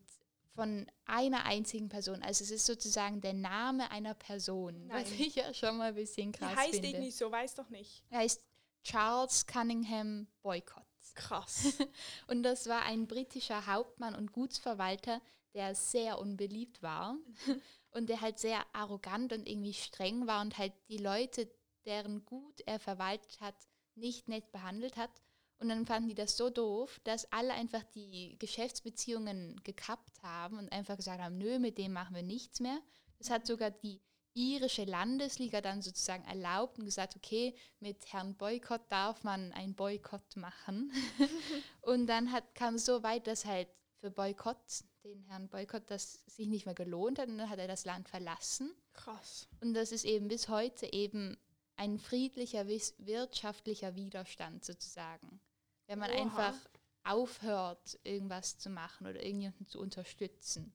von einer einzigen Person. Also es ist sozusagen der Name einer Person, was Nein. ich ja schon mal ein bisschen krass heißt finde. irgendwie so, weiß doch nicht. Er heißt Charles Cunningham Boycott. Krass. Und das war ein britischer Hauptmann und Gutsverwalter, der sehr unbeliebt war und der halt sehr arrogant und irgendwie streng war und halt die Leute, deren Gut er verwaltet hat, nicht nett behandelt hat. Und dann fanden die das so doof, dass alle einfach die Geschäftsbeziehungen gekappt haben und einfach gesagt haben, nö, mit dem machen wir nichts mehr. Das hat sogar die irische Landesliga dann sozusagen erlaubt und gesagt, okay, mit Herrn Boykott darf man einen Boykott machen. und dann hat, kam es so weit, dass halt für Boykott, den Herrn Boykott, das sich nicht mehr gelohnt hat und dann hat er das Land verlassen. Krass. Und das ist eben bis heute eben ein friedlicher wirtschaftlicher Widerstand sozusagen. Wenn man Oha. einfach aufhört, irgendwas zu machen oder irgendjemanden zu unterstützen.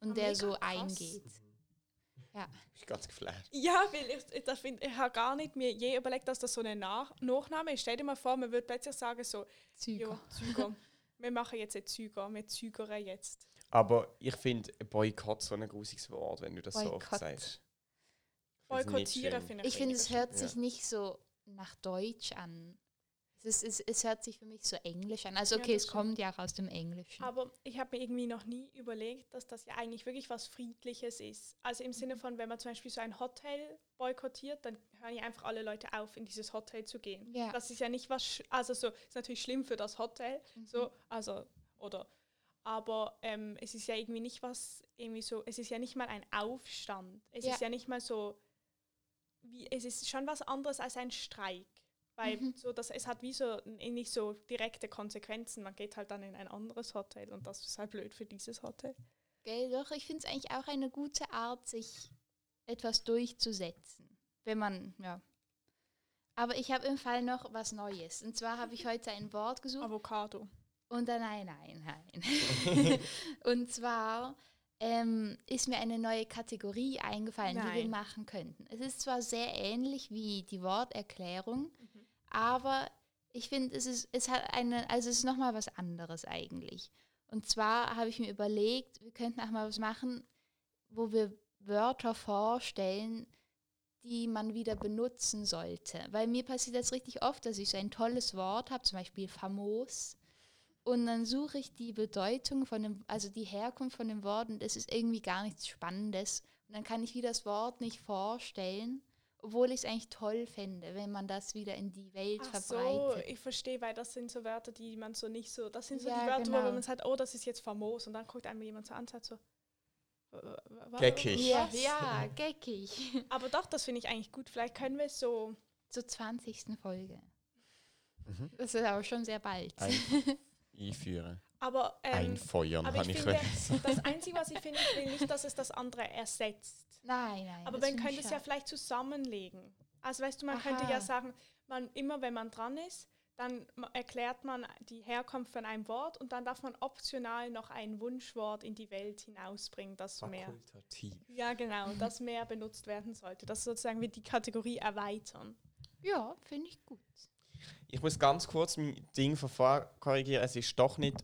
Und Ah, der so krass. eingeht. Ich bin ganz geflasht. Ja, weil ich, das find, ich habe gar nicht mir je überlegt, dass das so eine Nach Nachname ist. Stell dir mal vor, man würde plötzlich sagen so, Züger. ja, Züger. wir machen jetzt einen Züger, wir zügern jetzt. Aber ich finde Boykott so ein grusiges Wort, wenn du das so oft Boykott. sagst. Schön. finde ich Ich finde, es hört Ja. sich nicht so nach Deutsch an. Es, ist, es, es hört sich für mich so englisch an. Also Ja, okay, das es stimmt. kommt ja auch aus dem Englischen. Aber ich habe mir irgendwie noch nie überlegt, dass das ja eigentlich wirklich was Friedliches ist. Also im Sinne von, wenn man zum Beispiel so ein Hotel boykottiert, dann hören ja einfach alle Leute auf, in dieses Hotel zu gehen. Ja. Das ist ja nicht was, sch- also so, ist natürlich schlimm für das Hotel, so, also, oder, aber ähm, es ist ja irgendwie nicht was, irgendwie so, es ist ja nicht mal ein Aufstand. Es Ja. ist ja nicht mal so, wie, es ist schon was anderes als ein Streik. Weil Mhm. so, dass es hat wie so nicht so direkte Konsequenzen. Man geht halt dann in ein anderes Hotel und das ist halt blöd für dieses Hotel. Gell, doch, ich finde es eigentlich auch eine gute Art, sich etwas durchzusetzen. Wenn man, ja. Aber ich habe im Fall noch was Neues. Und zwar habe ich heute ein Wort gesucht. Avocado. Und dann, nein, nein, nein. und zwar ähm, ist mir eine neue Kategorie eingefallen, die wir Nein. machen könnten. Es ist zwar sehr ähnlich wie die Worterklärung, aber ich finde, es ist, es hat eine, also es ist nochmal was anderes eigentlich. Und zwar habe ich mir überlegt, wir könnten auch mal was machen, wo wir Wörter vorstellen, die man wieder benutzen sollte. Weil mir passiert das richtig oft, dass ich so ein tolles Wort habe, zum Beispiel famos, und dann suche ich die Bedeutung von dem, also die Herkunft von dem Wort und es ist irgendwie gar nichts Spannendes. Und dann kann ich wieder das Wort nicht vorstellen, obwohl ich es eigentlich toll fände, wenn man das wieder in die Welt Ach so, verbreitet. ich verstehe, weil das sind so Wörter, die man so nicht so, das sind so Ja, die Wörter, genau. wo man sagt, oh, das ist jetzt famos und dann guckt einem jemand so an und sagt so, "Wa- wa- wa- Geckig. ja, was?" ja, geckig. Aber doch, das finde ich eigentlich gut. Vielleicht können wir so, Zur 20. Folge. Mhm. Das ist aber schon sehr bald. Ein Einführen. aber, ähm, Einfeuern, aber habe ich ich finde, das Einzige, was ich finde, ich will nicht, dass es das andere ersetzt. Nein, nein. Aber man könnte ich es ja vielleicht zusammenlegen. Also weißt du, man könnte ja Aha. sagen, man immer wenn man dran ist, dann erklärt man die Herkunft von einem Wort und dann darf man optional noch ein Wunschwort in die Welt hinausbringen, das mehr. Ja, genau, das mehr benutzt werden sollte. Das sozusagen wir die Kategorie erweitern. Ja, finde ich gut. Ich muss ganz kurz mein Ding von vorher korrigieren. Es ist doch nicht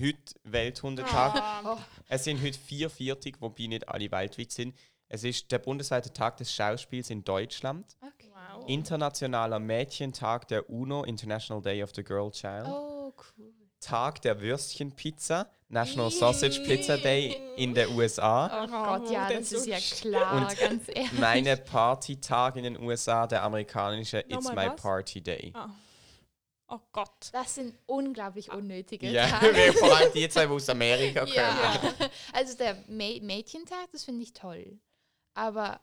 heute Welthundetag. Ah, Es sind heute 44, wobei nicht alle weltweit sind. Es ist der bundesweite Tag des Schauspiels in Deutschland. Okay. Wow. Internationaler Mädchentag der UNO, International Day of the Girl Child. Oh, cool. Tag der Würstchenpizza, National Sausage Pizza Day in der USA. Oh Gott, ja, Oh, das ist ja klar, Und ganz ehrlich. Meine Partytag in den USA, der amerikanische It's My was? Party Day. Ah. Oh Gott. Das sind unglaublich unnötige Ja, Tage. vor allem die zwei, die aus Amerika kommen. Ja. Also der Mä Mädchentag, das finde ich toll. Aber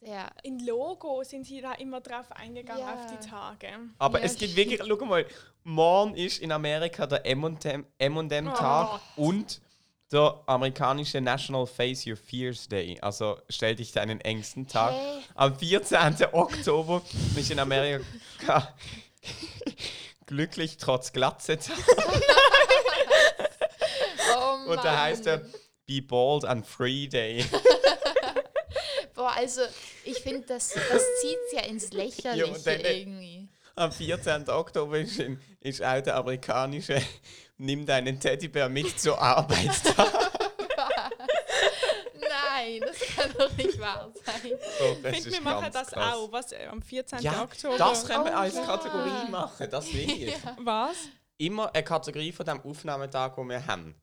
der, In Logo sind sie da immer drauf eingegangen Ja. auf die Tage. Aber Ja, es gibt wirklich, schau mal, morgen ist in Amerika der M&M-Tag Oh. und der amerikanische National Face Your Fears Day. Also stell dich deinen engsten Tag. Hä? Am 14. Oktober ist in Amerika glücklich trotz Glatze oh Und da heißt er. Be Bold and Free Day. Boah, also ich finde, das, das zieht ja ins Lächerliche Ja, dann- irgendwie. Am 14. Oktober ist, in, ist auch der amerikanische Nimm deinen Teddybär mit zur Arbeitstag. Nein, das kann doch nicht wahr sein. Doch, Ich finde, wir machen das krass. auch. Was, äh, am 14. Ja, Oktober. das können wir Oh als ja. Kategorie machen, das will ich. Was? Immer eine Kategorie von dem Aufnahmetag, den wir haben.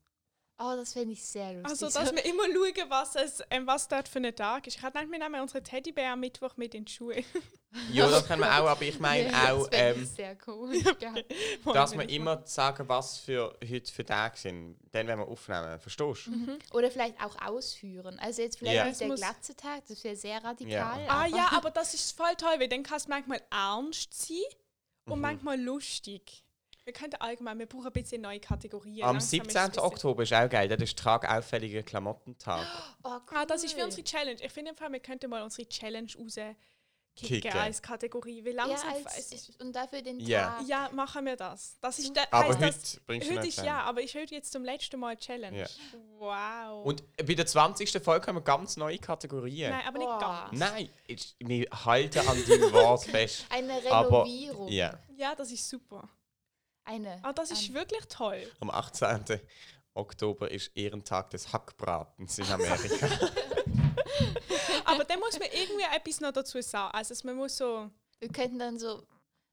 Oh, das finde ich sehr lustig. Also, So- dass wir immer schauen, was, es, ähm, was dort für ein Tag ist. Ich hatte wir nehmen unsere Teddybär am Mittwoch mit in die Schule. Ja, das können wir auch, aber ich meine Ja, auch, das ähm, ich sehr cool. Ja. dass wir immer sagen, was für heute für Tage sind. Dann, wenn wir aufnehmen. Verstehst du? Oder vielleicht auch ausführen. Also jetzt vielleicht Ja. nicht der Es muss- Glatzetag, das wäre sehr radikal. Ja. Ah ja, aber das ist voll toll, weil dann kann es manchmal ernst sein und Mhm. manchmal lustig. Wir könnten allgemein, wir brauchen ein bisschen neue Kategorien. Am Langsam ist es 17. ein bisschen- Oktober ist auch geil, das ist Tag auffälliger Klamottentag. Oh, cool. Ah, das ist für unsere Challenge. Ich finde, wir könnten mal unsere Challenge rauskicken Kicken. als Kategorie. Wie ja, langsam es als, und dafür den Ja. Tag. Ja, machen wir das. Das ist der, Aber heute das, bringst du heute ist ja, aber ich heute jetzt zum letzten Mal Challenge. Ja. Wow. Und bei der 20. Folge haben wir ganz neue Kategorien. Nein, aber nicht Boah. ganz. Nein, ich, wir halten an deinem Wort fest. Eine Aber- Renovierung. Ja, Ja, das ist super. Eine. Ah, das ist ein- wirklich toll. am 18. Oktober ist Ehrentag des Hackbratens in Amerika. Aber dann muss man irgendwie etwas noch dazu sagen. Also man muss so. Wir könnten dann so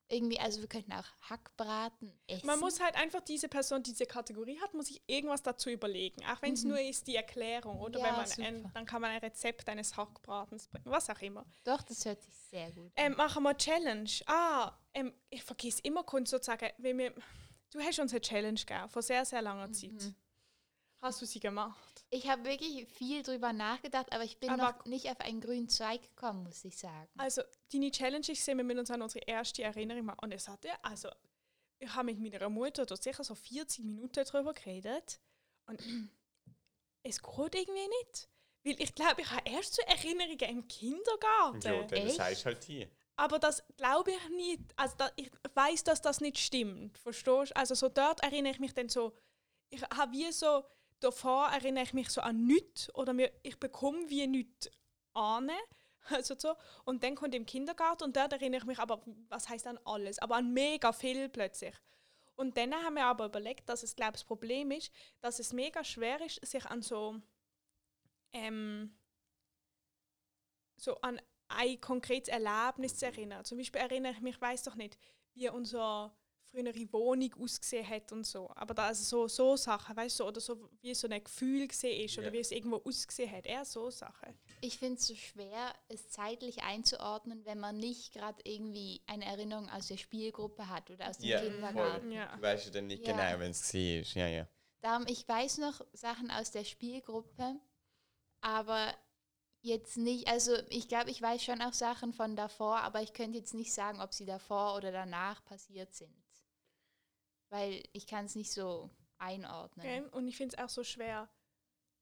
irgendwie, also wir könnten auch Hackbraten essen. Man muss halt einfach diese Person, die diese Kategorie hat, muss sich irgendwas dazu überlegen. Auch wenn es nur ist die Erklärung oder Mhm. Ja, wenn man ein, dann kann man ein Rezept eines Hackbratens bringen, was auch immer. Doch, das hört sich sehr gut an. Ähm, machen wir Challenge. Ah, ähm, ich vergesse immer kurz sozusagen, wenn wir, du hast uns eine Challenge gegeben, vor sehr, sehr langer Zeit. Mhm. Hast du sie gemacht? Ich habe wirklich viel drüber nachgedacht, aber ich bin Aber- noch nicht auf einen grünen Zweig gekommen, muss ich sagen. Also, deine Challenge, ich sehe, wir müssen uns an unsere erste Erinnerung machen. Und es hatte, also, ich habe mit meiner Mutter da sicher so 40 Minuten drüber geredet. Und es geht irgendwie nicht. Weil ich glaube, ich habe erst so Erinnerungen im Kindergarten. Ja, dann Echt? sagst du halt hier. Aber das glaube ich nicht. Also da, ich weiß, dass das nicht stimmt. Verstehst du? Also so dort erinnere ich mich dann so. Ich habe wie so davor erinnere ich mich so an nichts oder mir, ich bekomme wie nichts an. Also so. Und dann kommt im Kindergarten und dort erinnere ich mich aber, was heißt an alles, aber an mega viel plötzlich. Und dann haben wir aber überlegt, dass es, glaube ich, das Problem ist, dass es mega schwer ist, sich an so, ähm, so an ein konkretes Erlebnis zu erinnern. Zum Beispiel erinnere ich mich, weiß doch nicht, wie unsere frühere Wohnung ausgesehen hat und so. Aber da also so, so Sachen, weißt du, oder so wie so ein Gefühl gesehen ist oder Ja. wie es irgendwo ausgesehen hat. Eher so Sachen. Ich finde es so schwer, es zeitlich einzuordnen, wenn man nicht gerade irgendwie eine Erinnerung aus der Spielgruppe hat oder aus dem Ja, Kindergarten. Ja. Du weißt ja dann nicht Ja. genau, wenn es war. Ja, ja. Darum, ich weiß noch Sachen aus der Spielgruppe, aber jetzt nicht, also ich glaube, ich weiß schon auch Sachen von davor, aber ich könnte jetzt nicht sagen, ob sie davor oder danach passiert sind. Weil ich kann es nicht so einordnen. Gell? Und ich finde es auch so schwer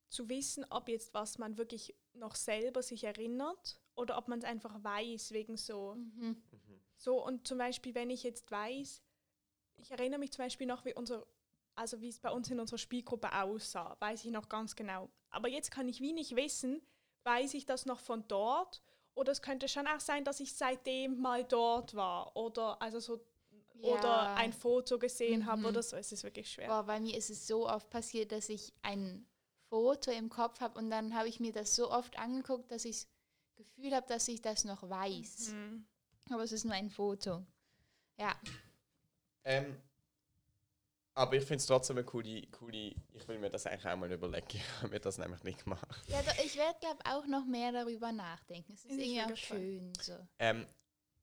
zu wissen, ob jetzt was man wirklich noch selber sich erinnert oder ob man es einfach weiß, wegen so. Mhm. So, und zum Beispiel, wenn ich jetzt weiß, ich erinnere mich zum Beispiel noch, wie unser, also wie es bei uns in unserer Spielgruppe aussah, weiß ich noch ganz genau. Aber jetzt kann ich wie nicht wissen, weiß ich das noch von dort oder es könnte schon auch sein, dass ich seitdem mal dort war oder also so oder Ja. ein Foto gesehen habe Mhm. oder so. Es ist wirklich schwer. Boah, bei mir ist es so oft passiert, dass ich ein Foto im Kopf habe und dann habe ich mir das so oft angeguckt, dass ich das Gefühl habe, dass ich das noch weiß. Mhm. Aber es ist nur ein Foto. Ja, Ähm, aber ich finde es trotzdem eine coole, coole. Ich will mir das eigentlich auch mal überlegen. Ich habe mir das nämlich nicht gemacht. ja da, ich werde, glaube ich, auch noch mehr darüber nachdenken. Es ist ich irgendwie auch schön so. Ähm,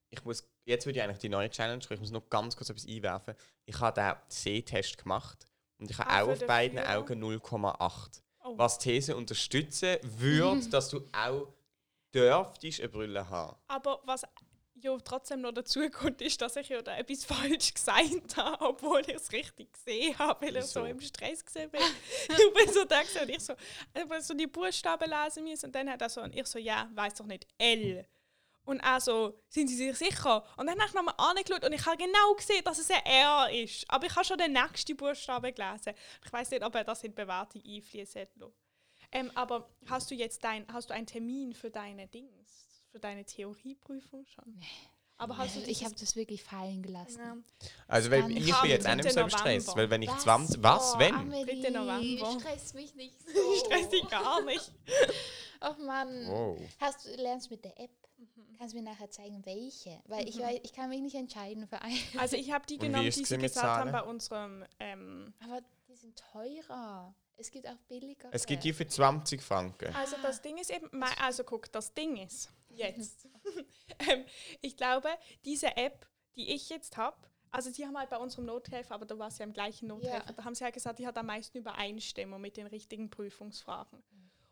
ich muss, jetzt würde ich eigentlich die neue Challenge. Ich muss noch ganz kurz etwas einwerfen. Ich habe den Sehtest gemacht und ich habe Ah, auch auf den beiden Führer? Augen 0,8. Oh. Was die These unterstützen würde, dass du auch dürftest eine Brille haben. Aber was ja trotzdem noch dazu kommt, ist, dass ich ja da etwas falsch gesagt habe, obwohl ich es richtig gesehen habe, weil ich so Wieso? im Stress gesehen bin. ich bin so da und ich so, ich so die Buchstaben lesen müssen und dann hat er so, und ich so, ja, weiß doch nicht, L. Und er so, sind Sie sich sicher? Und dann habe ich nochmal angeschaut und ich habe genau gesehen, dass es ein R ist. Aber ich habe schon den nächsten Buchstaben gelesen. Ich weiß nicht, ob er das in die Bewertung einfließen ähm, Aber hast du jetzt dein, hast du einen Termin für deine Dings, für deine Theorieprüfung schon? Aber hast du ich habe das wirklich fallen gelassen. ja. Also weil ich kam bin jetzt auch nicht mehr so im Stress, weil wenn ich 20... Was, Oh, wenn? Amelie, Dritte November. Stress mich nicht so. Stress dich gar nicht. Ach Mann. Wow. Hast du lernst mit der App? Mhm. Kannst du mir nachher zeigen, welche? Weil ich, weiß, ich kann mich nicht entscheiden für eine. Also ich habe die Und genommen, die es sie gesagt haben Zahlen? bei unserem ähm, Aber die sind teurer. Es gibt auch billiger. Es gibt die für 20 Franken. Also das Ding ist eben, also guck, das Ding ist jetzt. ähm, ich glaube, diese App, die ich jetzt habe, also die haben halt bei unserem Nothelfer, aber da war es ja im gleichen Nothelfer, Ja. da haben sie halt gesagt, die hat am meisten Übereinstimmung mit den richtigen Prüfungsfragen.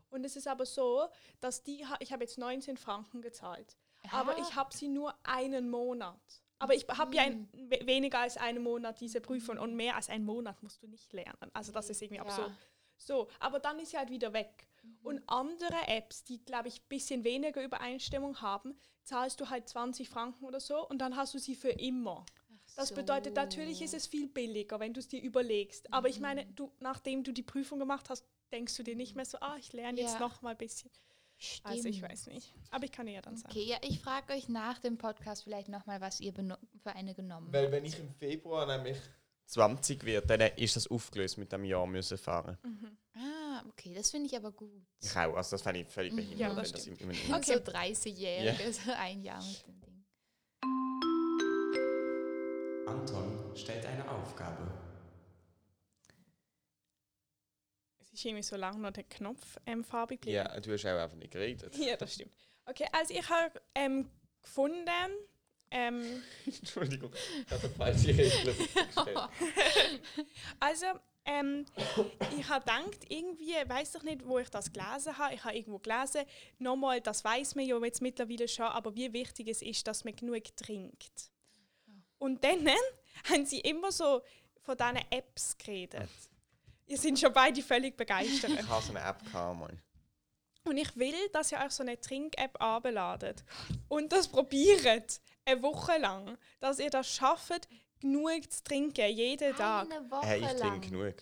Und es ist aber so, dass die, ich habe jetzt 19 Franken gezahlt, aber Ah. ich habe sie nur einen Monat. Aber ich habe ja ein, we- weniger als einen Monat diese Prüfung und mehr als einen Monat musst du nicht lernen. Also das ist irgendwie Ja. absurd. So, aber dann ist sie halt wieder weg. Und andere Apps, die, glaube ich, ein bisschen weniger Übereinstimmung haben, zahlst du halt 20 Franken oder so und dann hast du sie für immer. Das bedeutet, natürlich ist es viel billiger, wenn du es dir überlegst. Aber ich meine, du, nachdem du die Prüfung gemacht hast, denkst du dir nicht mehr so, ah, ich lerne jetzt Ja. noch mal ein bisschen. Stimmt. Also ich weiß nicht. Aber ich kann dir ja dann sagen. Okay, ja, ich frage euch nach dem Podcast vielleicht nochmal, was ihr für eine genommen habt. Weil wenn ich im Februar nämlich 20 werde, dann ist das aufgelöst mit dem Jahr müssen fahren. Ah, okay, das finde ich aber gut. Ich auch, also das fände ich völlig behindert, Ja, das das im, im, Und so 30-Jährige, so ein Jahr mit dem Ding. Anton stellt eine Aufgabe. Es ist irgendwie so lange noch der Knopf ähm, farbig geblieben. Ja, du hast auch einfach nicht geredet. Ja, das stimmt. Okay, also ich habe ähm, gefunden, ähm, Entschuldigung, ich habe falsche Regeln gestellt. also ähm, ich habe gedacht, irgendwie, weiß ich nicht, wo ich das gelesen habe. Ich habe irgendwo gelesen, nochmal, das weiß man ja jetzt mittlerweile schon, aber wie wichtig es ist, dass man genug trinkt. Und dann haben sie immer so von diesen Apps geredet. Ihr sind schon beide völlig begeistert. Ich habe so eine App gehabt, Mann. Und ich will, dass ihr euch so eine Trink-App abladet und das probiert eine Woche lang, dass ihr das schafft, genug zu trinken, jeden Tag. Eine Woche Hey, ich trinke genug.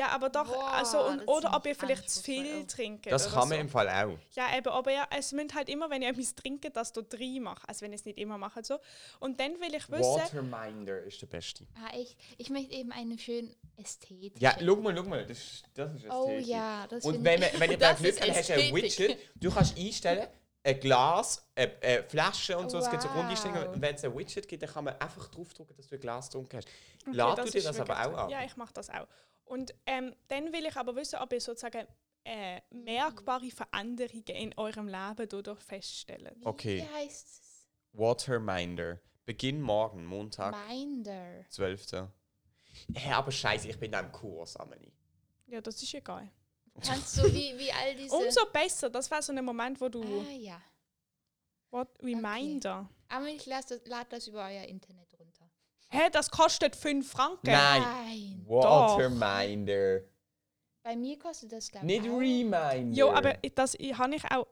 Ja, aber doch, Boah, also, und, oder ob ihr ich vielleicht zu viel trinkt. Das kann so. man im Fall auch. Ja, eben, aber ja, es müsst halt immer, wenn ihr etwas trinkt, das du drei macht. Also wenn ihr es nicht immer macht, so. Und dann will ich wissen, Waterminder ist der beste. Ah, ich, ich möchte eben eine schön ästhetische. Ja, schau mal, schau mal, das ist, das ist Oh ästhetisch. ja, das Und finde wenn, ich- man, wenn ihr da Glück habt, hast du ein Ästhetik. Widget. Du kannst einstellen, ein Glas, eine, eine Flasche und so, es gibt so Wow. Grundeinstellungen. Und wenn es ein Widget gibt, dann kann man einfach draufdrücken, dass du ein Glas getrunken hast. Okay, Lad du das dir das aber auch an? Ja, ich mache das auch. Und ähm, dann will ich aber wissen, ob ihr sozusagen äh, merkbare Veränderungen in eurem Leben dadurch feststellt. Wie, Okay. Wie heißt es? Waterminder. Beginn morgen, Montag, Minder. 12. Hä, aber scheiße, ich bin da im Kurs, Amelie. Ja, das ist egal. Kannst du wie, wie all diese... Umso besser, das war so ein Moment, wo du Ah ja. what, Reminder. Aber ich lade das, lad das über euer Internet runter. Hä, das kostet 5 Franken. Nein. Nein. Waterminder. Bei mir kostet das, glaube Nicht. Reminder. Jo, aber ich- das habe ich auch.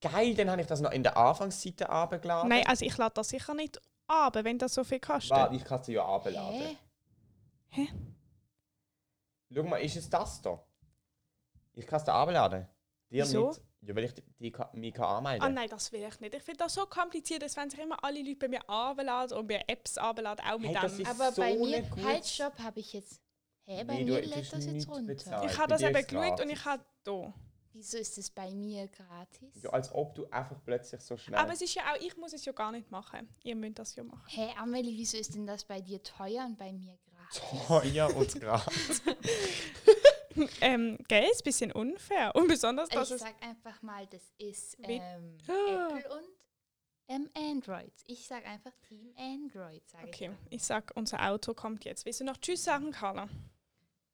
Geil, dann habe ich das noch in der Anfangsseite abgeladen. Nein, also ich lade das sicher nicht ab, wenn das so viel kostet. Warte, ich kann es ja abladen. Hä? Hä? Schau mal, ist es das da? Ich kann es dir abladen. Dir Wieso? nicht. Ja, weil ich die, die kann, mich kann anmelden Ah nein, das will ich nicht. Ich finde das so kompliziert, dass wenn sich immer alle Leute bei mir abladen und mir Apps abladen, auch mit Hey, das dem. ist Aber so bei mir, halt, stopp, habe ich jetzt... Hä, bei Nee, du mir lädt das jetzt runter. bezahlt. Ich bei habe das eben geschaut und ich habe da. Wieso ist es bei mir gratis? Ja, als ob du einfach plötzlich so schnell... Aber es ist ja auch, ich muss es ja gar nicht machen. Ihr müsst das ja machen. Hä, Amelie, wieso ist denn das bei dir teuer und bei mir gratis? teuer und gratis. Ähm, gell, ist ein bisschen unfair. Und besonders, dass Ich es. sag einfach mal, das ist ähm, Ah. Apple und ähm, Android. Ich sag einfach Team Android, sage Okay, ich. ich sag, unser Auto kommt jetzt. Willst du noch Tschüss sagen, Carla?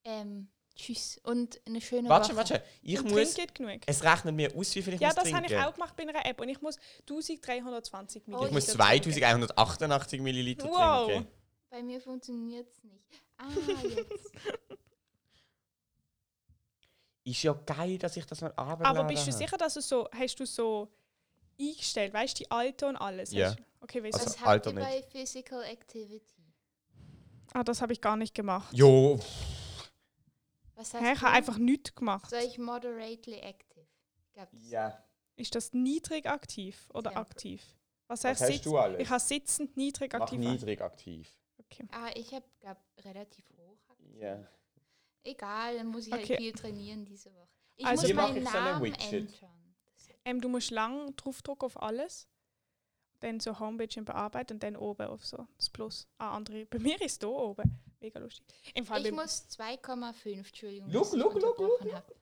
Ähm, tschüss und eine schöne warte, Woche. warte. Ich Und muss... trinkt genug. Es rechnet mir aus, wie viel ich Ja, muss das trinken. habe ich auch gemacht bei einer App und ich muss 1320 Oh, Milliliter. Ich muss ich- trinken. 2188 Milliliter Wow. trinken. Bei mir funktioniert es nicht. Ah, jetzt. Ist ja geil, dass ich das noch abladen Aber bist du sicher, dass du so, hast du so eingestellt, weißt du, die Alte und alles? Ja. Du- Okay, weißt Also- Was du? habt ihr bei Physical Activity? Ah, das habe ich gar nicht gemacht. Jo, Was hast Hä, ich du? habe einfach nichts gemacht. Soll ich moderately active? Gab's? ja. Ist das niedrig aktiv oder Ja. aktiv? Was, Was heißt hast sitz- du alles? Ich habe sitzend niedrig Mach aktiv. niedrig aktiv. Okay. Ah, ich habe relativ hoch. aktiv. Ja. Egal, dann muss ich Okay. halt viel trainieren diese Woche. Ich Also- muss meinen so Namen Widget. ändern. Ähm, du musst lang draufdrücken auf alles. Dann so Homepage bearbeiten und dann oben auf so das Plus. Ah, andere. Bei mir ist da oben. Mega lustig. Im Fall Ich muss 2,5, Entschuldigung, Look, dass ich look, look, unterbrochen habe.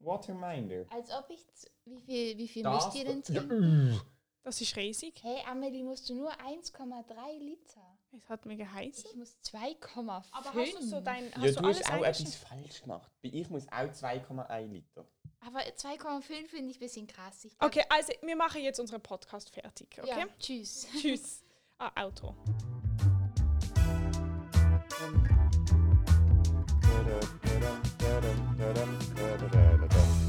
Waterminder. Als ob ich, wie viel, wie viel Das müsst ihr denn trinken? uh. das ist riesig. Hey, Amelie, musst du nur 1,3 Liter. Es hat mir geheißen. Ich muss 2,5. Aber hast du so dein. Hast Ja, du du hast alles auch etwas falsch gemacht. Ich muss auch 2,1 Liter. Aber 2,5 finde ich ein bisschen krass. Glaub- Okay, also wir machen jetzt unseren Podcast fertig, okay? Ja, tschüss. Tschüss. Ah, Auto. Tadam, tadam, tadam, tadam.